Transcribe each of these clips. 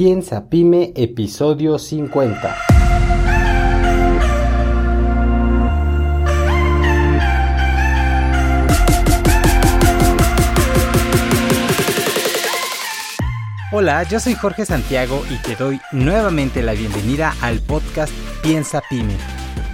Piensa Pyme, episodio 50. Hola, yo soy Jorge Santiago y te doy nuevamente la bienvenida al podcast Piensa Pyme.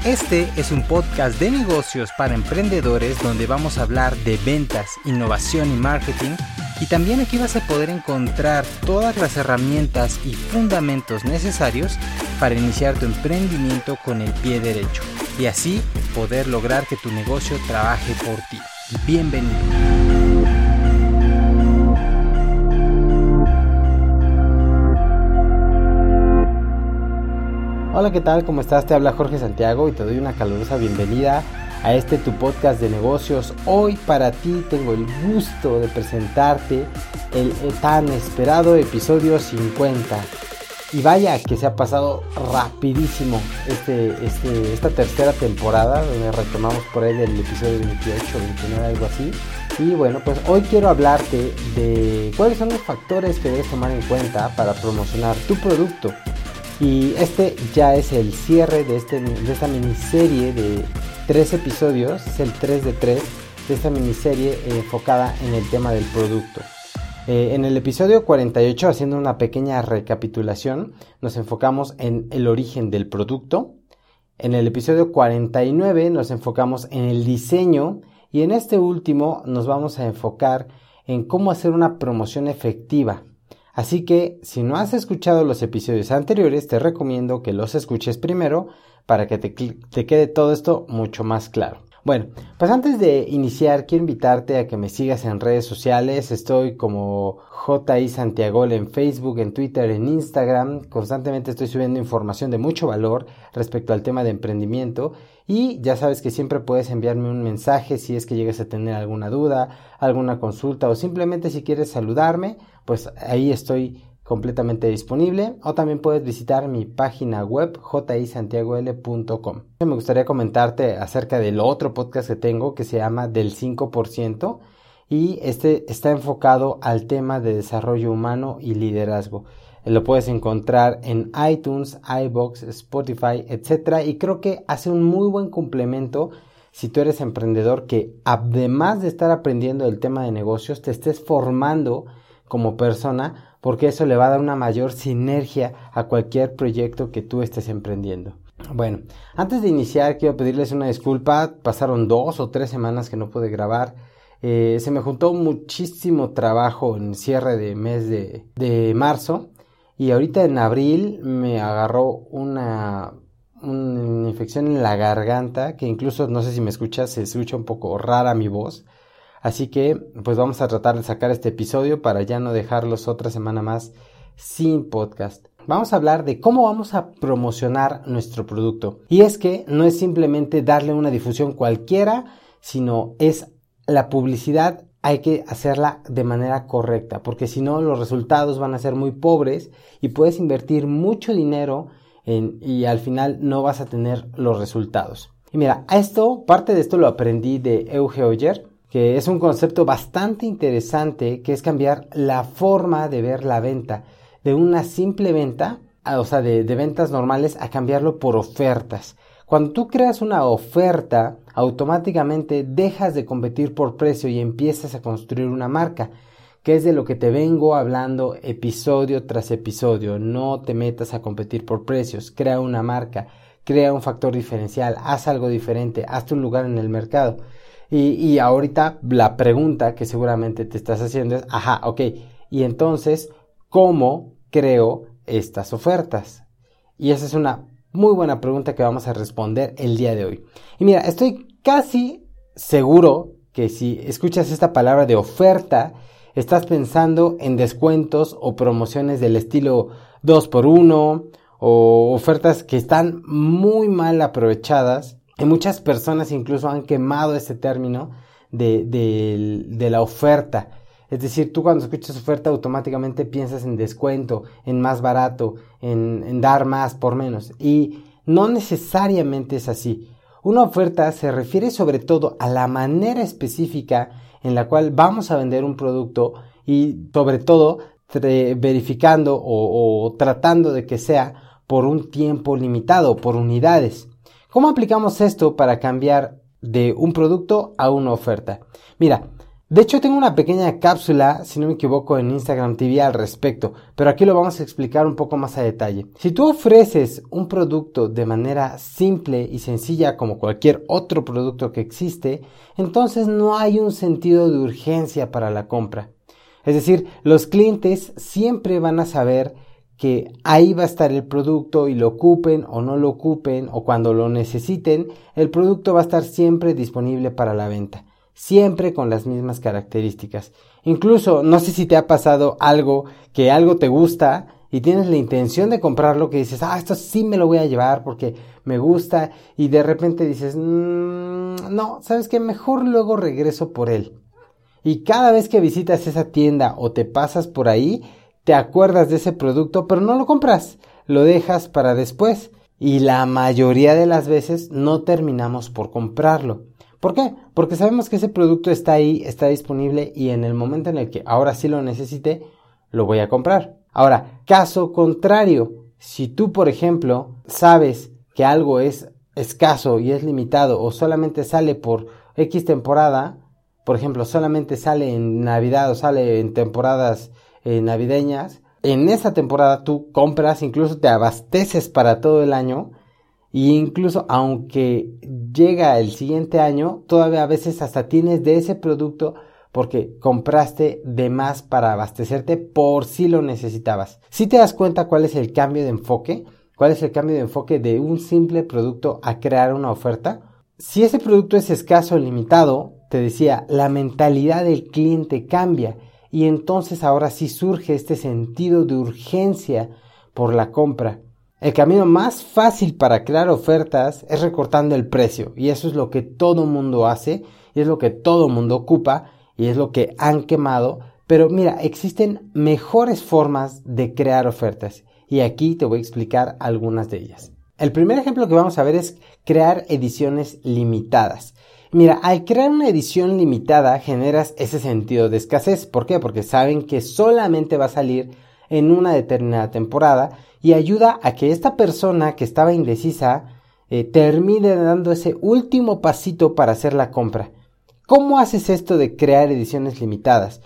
Este es un podcast de negocios para emprendedores donde vamos a hablar de ventas, innovación y marketing y también aquí vas a poder encontrar todas las herramientas y fundamentos necesarios para iniciar tu emprendimiento con el pie derecho y así poder lograr que tu negocio trabaje por ti. Bienvenido. Hola, ¿qué tal? ¿Cómo estás? Te habla Jorge Santiago y te doy una calurosa bienvenida a este tu podcast de negocios. Hoy para ti tengo el gusto de presentarte el tan esperado episodio 50. Y vaya que se ha pasado rapidísimo este, este, esta tercera temporada, donde retomamos por ahí del episodio 28, 29, algo así. Y bueno, pues hoy quiero hablarte de cuáles son los factores que debes tomar en cuenta para promocionar tu producto. Y este ya es el cierre de, este, de esta miniserie de tres episodios, es el 3 de 3 de esta miniserie eh, enfocada en el tema del producto. Eh, en el episodio 48, haciendo una pequeña recapitulación, nos enfocamos en el origen del producto. En el episodio 49 nos enfocamos en el diseño y en este último nos vamos a enfocar en cómo hacer una promoción efectiva. Así que si no has escuchado los episodios anteriores, te recomiendo que los escuches primero para que te, quede todo esto mucho más claro. Bueno, pues antes de iniciar, quiero invitarte a que me sigas en redes sociales. Estoy como JI Santiago en Facebook, en Twitter, en Instagram. Constantemente estoy subiendo información de mucho valor respecto al tema de emprendimiento. Y ya sabes que siempre puedes enviarme un mensaje si es que llegas a tener alguna duda, alguna consulta o simplemente si quieres saludarme, pues ahí estoy completamente disponible o también puedes visitar mi página web jisantiagol.com. Me gustaría comentarte acerca del otro podcast que tengo que se llama del 5% y este está enfocado al tema de desarrollo humano y liderazgo. Lo puedes encontrar en iTunes, iBox, Spotify, etc. Y creo que hace un muy buen complemento si tú eres emprendedor que además de estar aprendiendo el tema de negocios, te estés formando como persona porque eso le va a dar una mayor sinergia a cualquier proyecto que tú estés emprendiendo. Bueno, antes de iniciar quiero pedirles una disculpa, pasaron dos o tres semanas que no pude grabar. Eh, se me juntó muchísimo trabajo en cierre de mes de, de marzo y ahorita en abril me agarró una, una infección en la garganta que incluso no sé si me escuchas, se escucha un poco rara mi voz. Así que pues vamos a tratar de sacar este episodio para ya no dejarlos otra semana más sin podcast. Vamos a hablar de cómo vamos a promocionar nuestro producto. Y es que no es simplemente darle una difusión cualquiera, sino es la publicidad hay que hacerla de manera correcta, porque si no los resultados van a ser muy pobres y puedes invertir mucho dinero y al final no vas a tener los resultados. Y mira, esto, parte de esto lo aprendí de Euge Oyer, que es un concepto bastante interesante, que es cambiar la forma de ver la venta de una simple venta, o sea, de, ventas normales, a cambiarlo por ofertas. Cuando tú creas una oferta, automáticamente dejas de competir por precio y empiezas a construir una marca, que es de lo que te vengo hablando episodio tras episodio. No te metas a competir por precios, crea una marca, crea un factor diferencial, haz algo diferente, hazte un lugar en el mercado. Y, y ahorita la pregunta que seguramente te estás haciendo es, ajá, ok, y entonces, ¿cómo creo estas ofertas? Y esa es una muy buena pregunta que vamos a responder el día de hoy. Y mira, estoy casi seguro que si escuchas esta palabra de oferta, estás pensando en descuentos o promociones del estilo 2x1 o ofertas que están muy mal aprovechadas y muchas personas incluso han quemado este término de, de, la oferta. Es decir, tú cuando escuchas oferta automáticamente piensas en descuento, en más barato, en, en dar más por menos. Y no necesariamente es así. Una oferta se refiere sobre todo a la manera específica en la cual vamos a vender un producto y sobre todo verificando o, tratando de que sea por un tiempo limitado, por unidades. ¿Cómo aplicamos esto para cambiar de un producto a una oferta? Mira, de hecho, tengo una pequeña cápsula, si no me equivoco, en Instagram TV al respecto, pero aquí lo vamos a explicar un poco más a detalle. Si tú ofreces un producto de manera simple y sencilla como cualquier otro producto que existe, entonces no hay un sentido de urgencia para la compra. Es decir, los clientes siempre van a saber que ahí va a estar el producto y lo ocupen o no lo ocupen o cuando lo necesiten, el producto va a estar siempre disponible para la venta siempre con las mismas características. Incluso, no sé si te ha pasado algo que algo te gusta y tienes la intención de comprarlo que dices, ah, esto sí me lo voy a llevar porque me gusta y de repente dices, mm, no, sabes que mejor luego regreso por él. Y cada vez que visitas esa tienda o te pasas por ahí, te acuerdas de ese producto, pero no lo compras, lo dejas para después. Y la mayoría de las veces no terminamos por comprarlo. ¿Por qué? Porque sabemos que ese producto está ahí, está disponible y en el momento en el que ahora sí lo necesite, lo voy a comprar. Ahora, caso contrario, si tú, por ejemplo, sabes que algo es escaso y es limitado o solamente sale por X temporada, por ejemplo, solamente sale en Navidad o sale en temporadas eh, navideñas, en esa temporada tú compras, incluso te abasteces para todo el año, y incluso aunque llega el siguiente año, todavía a veces hasta tienes de ese producto porque compraste de más para abastecerte por si lo necesitabas. Si te das cuenta cuál es el cambio de enfoque, cuál es el cambio de enfoque de un simple producto a crear una oferta. Si ese producto es escaso o limitado, te decía, la mentalidad del cliente cambia y entonces ahora sí surge este sentido de urgencia por la compra. El camino más fácil para crear ofertas es recortando el precio y eso es lo que todo mundo hace y es lo que todo mundo ocupa y es lo que han quemado. Pero mira, existen mejores formas de crear ofertas y aquí te voy a explicar algunas de ellas. El primer ejemplo que vamos a ver es crear ediciones limitadas. Mira, al crear una edición limitada generas ese sentido de escasez. ¿Por qué? Porque saben que solamente va a salir en una determinada temporada y ayuda a que esta persona que estaba indecisa eh, termine dando ese último pasito para hacer la compra. ¿Cómo haces esto de crear ediciones limitadas?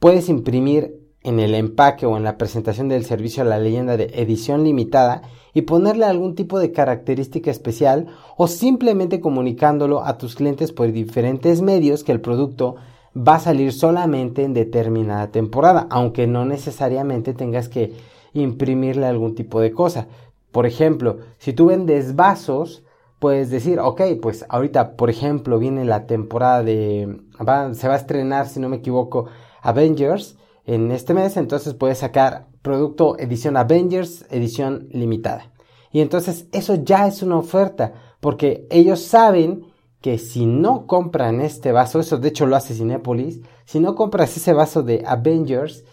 Puedes imprimir en el empaque o en la presentación del servicio la leyenda de edición limitada y ponerle algún tipo de característica especial o simplemente comunicándolo a tus clientes por diferentes medios que el producto va a salir solamente en determinada temporada, aunque no necesariamente tengas que imprimirle algún tipo de cosa. Por ejemplo, si tú vendes vasos, puedes decir, ok, pues ahorita, por ejemplo, viene la temporada de, se va a estrenar, si no me equivoco, Avengers en este mes, entonces puedes sacar producto edición Avengers, edición limitada. Y entonces eso ya es una oferta, porque ellos saben que si no compran este vaso, eso de hecho lo hace Cinepolis, si no compras ese vaso de Avengers,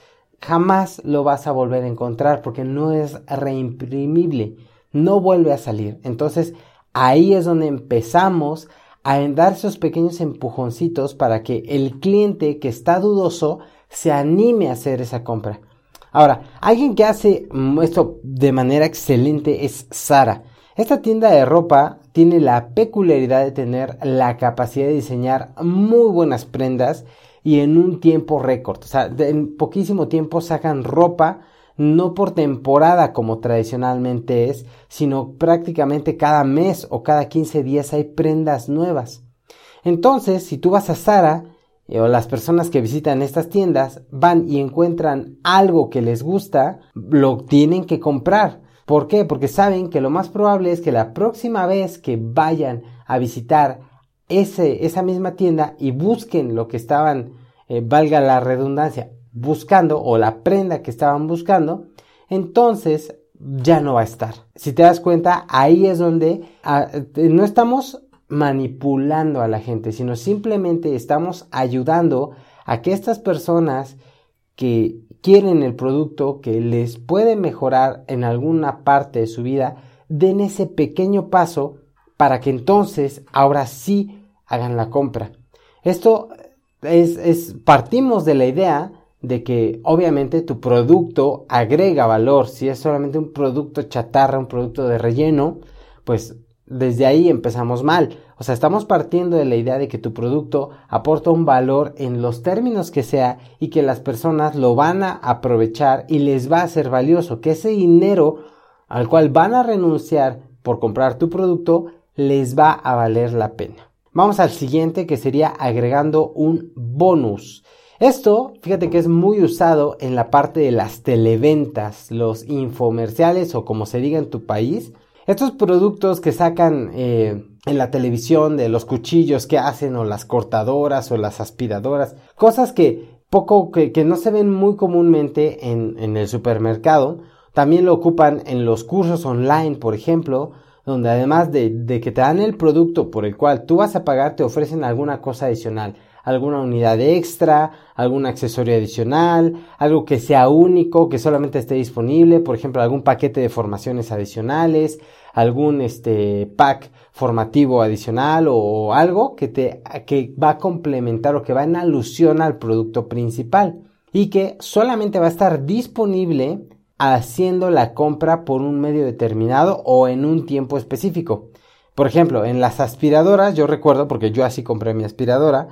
jamás lo vas a volver a encontrar porque no es reimprimible, no vuelve a salir. Entonces ahí es donde empezamos a dar esos pequeños empujoncitos para que el cliente que está dudoso se anime a hacer esa compra. Ahora, alguien que hace esto de manera excelente es Sara. Esta tienda de ropa tiene la peculiaridad de tener la capacidad de diseñar muy buenas prendas y en un tiempo récord. O sea, en poquísimo tiempo sacan ropa, no por temporada como tradicionalmente es, sino prácticamente cada mes o cada 15 días hay prendas nuevas. Entonces, si tú vas a Sara, o las personas que visitan estas tiendas van y encuentran algo que les gusta, lo tienen que comprar. ¿Por qué? Porque saben que lo más probable es que la próxima vez que vayan a visitar ese, esa misma tienda y busquen lo que estaban, eh, valga la redundancia, buscando o la prenda que estaban buscando, entonces ya no va a estar. Si te das cuenta, ahí es donde ah, no estamos manipulando a la gente, sino simplemente estamos ayudando a que estas personas que quieren el producto, que les puede mejorar en alguna parte de su vida, den ese pequeño paso para que entonces ahora sí hagan la compra. Esto es, es, partimos de la idea de que obviamente tu producto agrega valor. Si es solamente un producto chatarra, un producto de relleno, pues desde ahí empezamos mal. O sea, estamos partiendo de la idea de que tu producto aporta un valor en los términos que sea y que las personas lo van a aprovechar y les va a ser valioso, que ese dinero al cual van a renunciar por comprar tu producto les va a valer la pena. Vamos al siguiente que sería agregando un bonus. Esto, fíjate que es muy usado en la parte de las televentas, los infomerciales o como se diga en tu país. Estos productos que sacan eh, en la televisión de los cuchillos que hacen o las cortadoras o las aspiradoras, cosas que poco que, no se ven muy comúnmente en, en el supermercado, también lo ocupan en los cursos online, por ejemplo, donde además de, de, que te dan el producto por el cual tú vas a pagar, te ofrecen alguna cosa adicional, alguna unidad extra, algún accesorio adicional, algo que sea único, que solamente esté disponible, por ejemplo, algún paquete de formaciones adicionales, algún este pack formativo adicional o, algo que te que va a complementar o que va en alusión al producto principal y que solamente va a estar disponible haciendo la compra por un medio determinado o en un tiempo específico. Por ejemplo, en las aspiradoras, yo recuerdo, porque yo así compré mi aspiradora,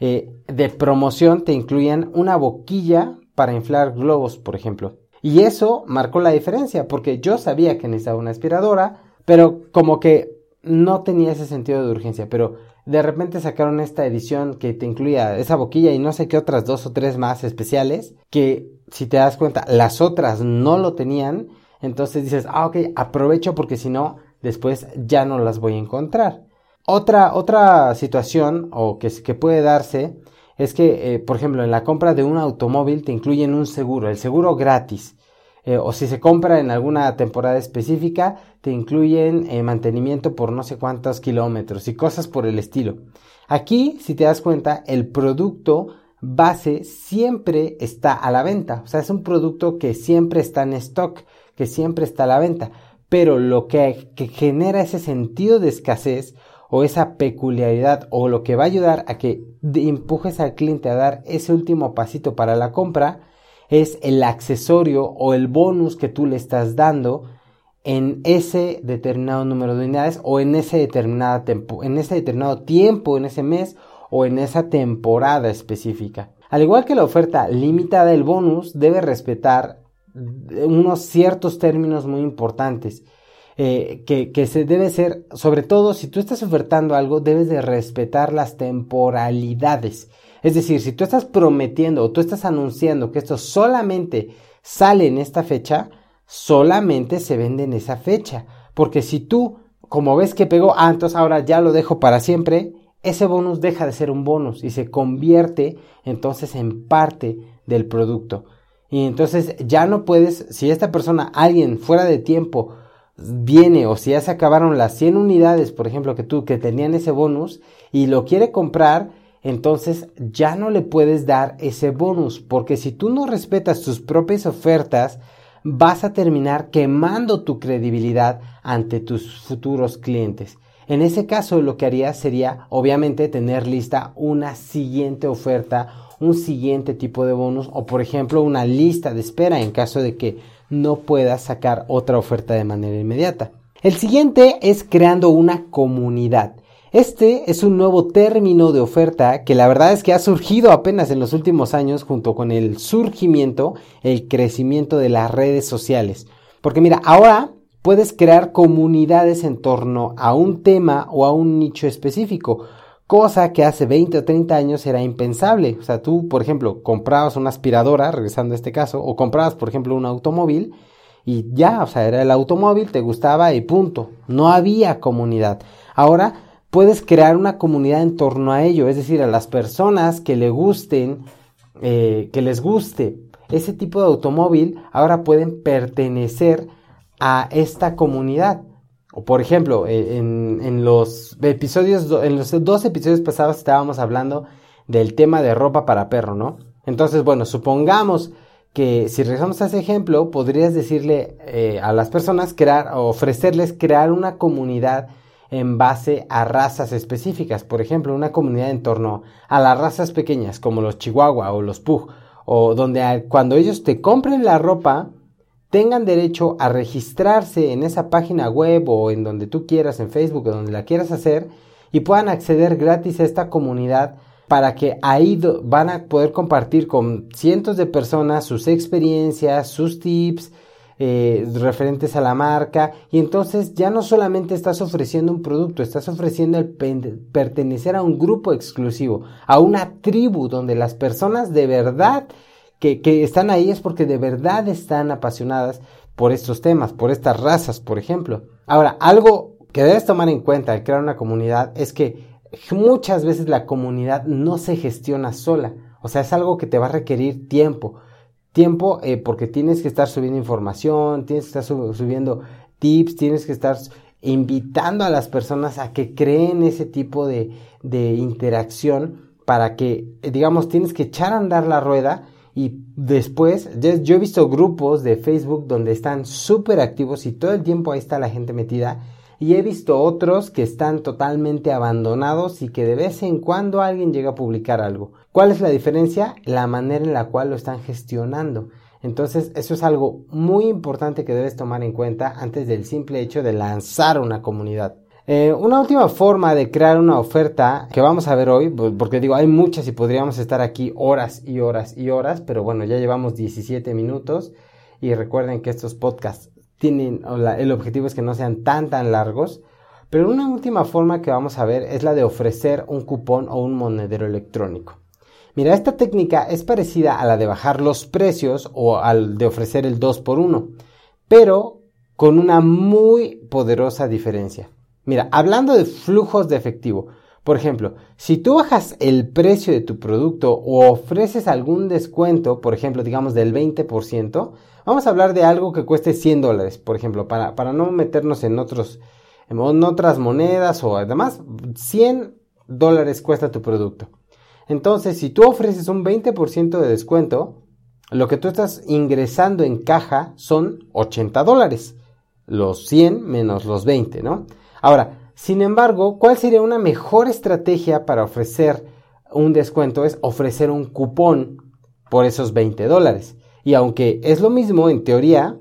eh, de promoción te incluían una boquilla para inflar globos, por ejemplo. Y eso marcó la diferencia, porque yo sabía que necesitaba una aspiradora, pero como que no tenía ese sentido de urgencia, pero de repente sacaron esta edición que te incluía esa boquilla y no sé qué otras dos o tres más especiales, que si te das cuenta, las otras no lo tenían, entonces dices, ah, ok, aprovecho porque si no, después ya no las voy a encontrar. Otra, otra situación o que, que puede darse es que, eh, por ejemplo, en la compra de un automóvil te incluyen un seguro, el seguro gratis. Eh, o si se compra en alguna temporada específica, te incluyen eh, mantenimiento por no sé cuántos kilómetros y cosas por el estilo. Aquí, si te das cuenta, el producto base siempre está a la venta. O sea, es un producto que siempre está en stock, que siempre está a la venta. Pero lo que, que genera ese sentido de escasez o esa peculiaridad o lo que va a ayudar a que empujes al cliente a dar ese último pasito para la compra es el accesorio o el bonus que tú le estás dando en ese determinado número de unidades o en ese determinado tiempo, en ese determinado tiempo, en ese mes o en esa temporada específica. Al igual que la oferta limitada, el bonus debe respetar unos ciertos términos muy importantes eh, que, se debe ser, sobre todo si tú estás ofertando algo, debes de respetar las temporalidades. Es decir, si tú estás prometiendo o tú estás anunciando que esto solamente sale en esta fecha, solamente se vende en esa fecha. Porque si tú, como ves que pegó, ah, entonces ahora ya lo dejo para siempre, ese bonus deja de ser un bonus y se convierte entonces en parte del producto. Y entonces ya no puedes, si esta persona, alguien fuera de tiempo, viene o si ya se acabaron las 100 unidades, por ejemplo, que tú que tenían ese bonus y lo quiere comprar, entonces ya no le puedes dar ese bonus, porque si tú no respetas tus propias ofertas, vas a terminar quemando tu credibilidad ante tus futuros clientes. En ese caso lo que harías sería obviamente tener lista una siguiente oferta, un siguiente tipo de bonus o por ejemplo una lista de espera en caso de que no puedas sacar otra oferta de manera inmediata. El siguiente es creando una comunidad. Este es un nuevo término de oferta que la verdad es que ha surgido apenas en los últimos años junto con el surgimiento, el crecimiento de las redes sociales. Porque mira, ahora puedes crear comunidades en torno a un tema o a un nicho específico cosa que hace 20 o 30 años era impensable. O sea, tú, por ejemplo, comprabas una aspiradora, regresando a este caso, o comprabas, por ejemplo, un automóvil y ya, o sea, era el automóvil, te gustaba y punto. No había comunidad. Ahora puedes crear una comunidad en torno a ello, es decir, a las personas que le gusten, eh, que les guste ese tipo de automóvil, ahora pueden pertenecer a esta comunidad. O por ejemplo, eh, en, los episodios, en los dos episodios pasados estábamos hablando del tema de ropa para perro, ¿no? Entonces, bueno, supongamos que si regresamos a ese ejemplo, podrías decirle eh, a las personas crear, ofrecerles crear una comunidad en base a razas específicas. Por ejemplo, una comunidad en torno a las razas pequeñas como los chihuahua o los pug o donde cuando ellos te compren la ropa, tengan derecho a registrarse en esa página web o en donde tú quieras, en Facebook o donde la quieras hacer, y puedan acceder gratis a esta comunidad para que ahí van a poder compartir con cientos de personas sus experiencias, sus tips, eh, referentes a la marca. Y entonces ya no solamente estás ofreciendo un producto, estás ofreciendo el pertenecer a un grupo exclusivo, a una tribu donde las personas de verdad que, están ahí es porque de verdad están apasionadas por estos temas, por estas razas, por ejemplo. Ahora, algo que debes tomar en cuenta al crear una comunidad es que muchas veces la comunidad no se gestiona sola. O sea, es algo que te va a requerir tiempo. Tiempo eh, porque tienes que estar subiendo información, tienes que estar subiendo tips, tienes que estar invitando a las personas a que creen ese tipo de, de interacción para que, digamos, tienes que echar a andar la rueda y después, yo he visto grupos de Facebook donde están súper activos y todo el tiempo ahí está la gente metida y he visto otros que están totalmente abandonados y que de vez en cuando alguien llega a publicar algo. ¿Cuál es la diferencia? La manera en la cual lo están gestionando. Entonces, eso es algo muy importante que debes tomar en cuenta antes del simple hecho de lanzar una comunidad. Eh, una última forma de crear una oferta que vamos a ver hoy, porque digo, hay muchas y podríamos estar aquí horas y horas y horas, pero bueno, ya llevamos 17 minutos y recuerden que estos podcasts tienen, el objetivo es que no sean tan tan largos. Pero una última forma que vamos a ver es la de ofrecer un cupón o un monedero electrónico. Mira, esta técnica es parecida a la de bajar los precios o al de ofrecer el 2 por 1 pero con una muy poderosa diferencia. Mira, hablando de flujos de efectivo, por ejemplo, si tú bajas el precio de tu producto o ofreces algún descuento, por ejemplo, digamos del 20%, vamos a hablar de algo que cueste 100 dólares, por ejemplo, para, para no meternos en, otros, en otras monedas o además 100 dólares cuesta tu producto. Entonces, si tú ofreces un 20% de descuento, lo que tú estás ingresando en caja son 80 dólares. Los 100 menos los 20, ¿no? Ahora, sin embargo, ¿cuál sería una mejor estrategia para ofrecer un descuento? Es ofrecer un cupón por esos 20 dólares. Y aunque es lo mismo en teoría,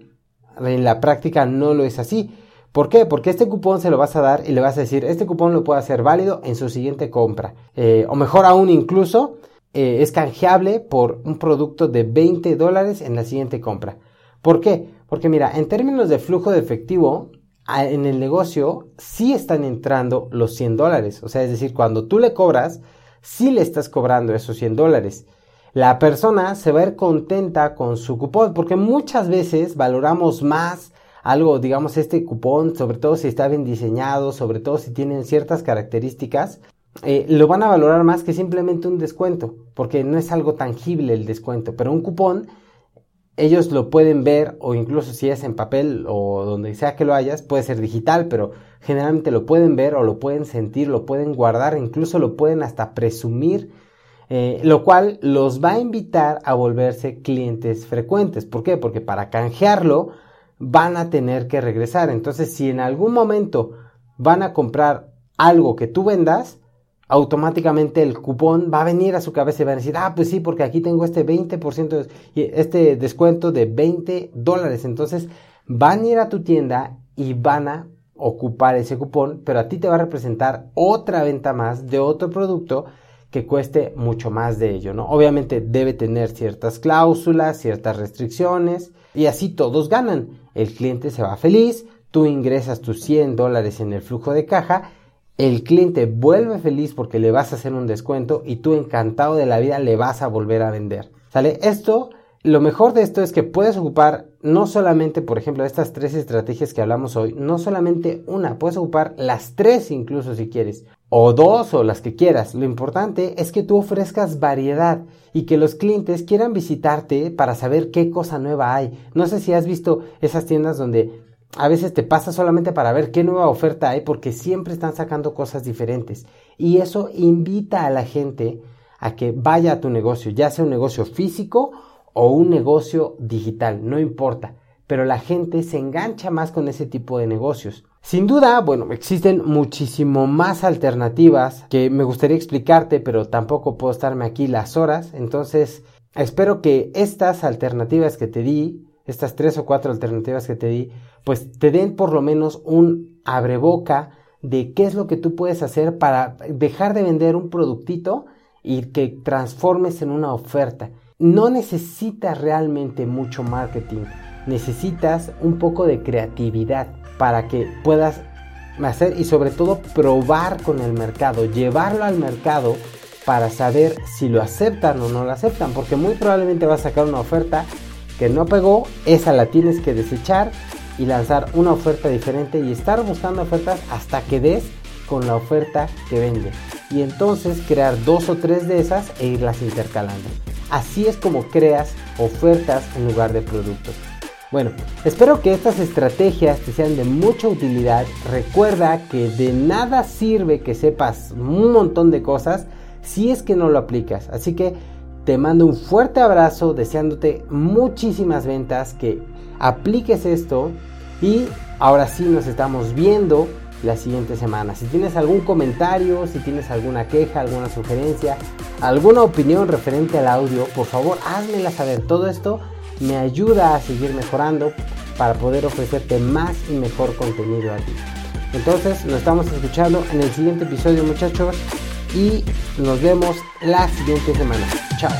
en la práctica no lo es así. ¿Por qué? Porque este cupón se lo vas a dar y le vas a decir, este cupón lo puede hacer válido en su siguiente compra. Eh, o mejor aún incluso, eh, es canjeable por un producto de 20 dólares en la siguiente compra. ¿Por qué? Porque mira, en términos de flujo de efectivo, en el negocio sí están entrando los 100 dólares. O sea, es decir, cuando tú le cobras, sí le estás cobrando esos 100 dólares. La persona se va a ir contenta con su cupón porque muchas veces valoramos más algo, digamos, este cupón, sobre todo si está bien diseñado, sobre todo si tienen ciertas características, eh, lo van a valorar más que simplemente un descuento, porque no es algo tangible el descuento, pero un cupón ellos lo pueden ver o incluso si es en papel o donde sea que lo hayas, puede ser digital, pero generalmente lo pueden ver o lo pueden sentir, lo pueden guardar, incluso lo pueden hasta presumir, eh, lo cual los va a invitar a volverse clientes frecuentes. ¿Por qué? Porque para canjearlo van a tener que regresar. Entonces, si en algún momento van a comprar algo que tú vendas, automáticamente el cupón va a venir a su cabeza y va a decir, ah, pues sí, porque aquí tengo este 20%, este descuento de 20 dólares. Entonces van a ir a tu tienda y van a ocupar ese cupón, pero a ti te va a representar otra venta más de otro producto que cueste mucho más de ello, ¿no? Obviamente debe tener ciertas cláusulas, ciertas restricciones y así todos ganan. El cliente se va feliz, tú ingresas tus 100 dólares en el flujo de caja el cliente vuelve feliz porque le vas a hacer un descuento y tú encantado de la vida le vas a volver a vender. ¿Sale? Esto, lo mejor de esto es que puedes ocupar no solamente, por ejemplo, estas tres estrategias que hablamos hoy, no solamente una, puedes ocupar las tres incluso si quieres, o dos o las que quieras. Lo importante es que tú ofrezcas variedad y que los clientes quieran visitarte para saber qué cosa nueva hay. No sé si has visto esas tiendas donde a veces te pasa solamente para ver qué nueva oferta hay porque siempre están sacando cosas diferentes. Y eso invita a la gente a que vaya a tu negocio, ya sea un negocio físico o un negocio digital, no importa. Pero la gente se engancha más con ese tipo de negocios. Sin duda, bueno, existen muchísimo más alternativas que me gustaría explicarte, pero tampoco puedo estarme aquí las horas. Entonces, espero que estas alternativas que te di, estas tres o cuatro alternativas que te di, pues te den por lo menos un abreboca de qué es lo que tú puedes hacer para dejar de vender un productito y que transformes en una oferta. No necesitas realmente mucho marketing, necesitas un poco de creatividad para que puedas hacer y sobre todo probar con el mercado, llevarlo al mercado para saber si lo aceptan o no lo aceptan, porque muy probablemente vas a sacar una oferta que no pegó, esa la tienes que desechar y lanzar una oferta diferente y estar buscando ofertas hasta que des con la oferta que vende. Y entonces crear dos o tres de esas e irlas intercalando. Así es como creas ofertas en lugar de productos. Bueno, espero que estas estrategias te sean de mucha utilidad. Recuerda que de nada sirve que sepas un montón de cosas si es que no lo aplicas. Así que te mando un fuerte abrazo deseándote muchísimas ventas, que apliques esto y ahora sí nos estamos viendo la siguiente semana. Si tienes algún comentario, si tienes alguna queja, alguna sugerencia, alguna opinión referente al audio, por favor házmela saber. Todo esto me ayuda a seguir mejorando para poder ofrecerte más y mejor contenido a ti. Entonces nos estamos escuchando en el siguiente episodio muchachos y nos vemos la siguiente semana. Chao.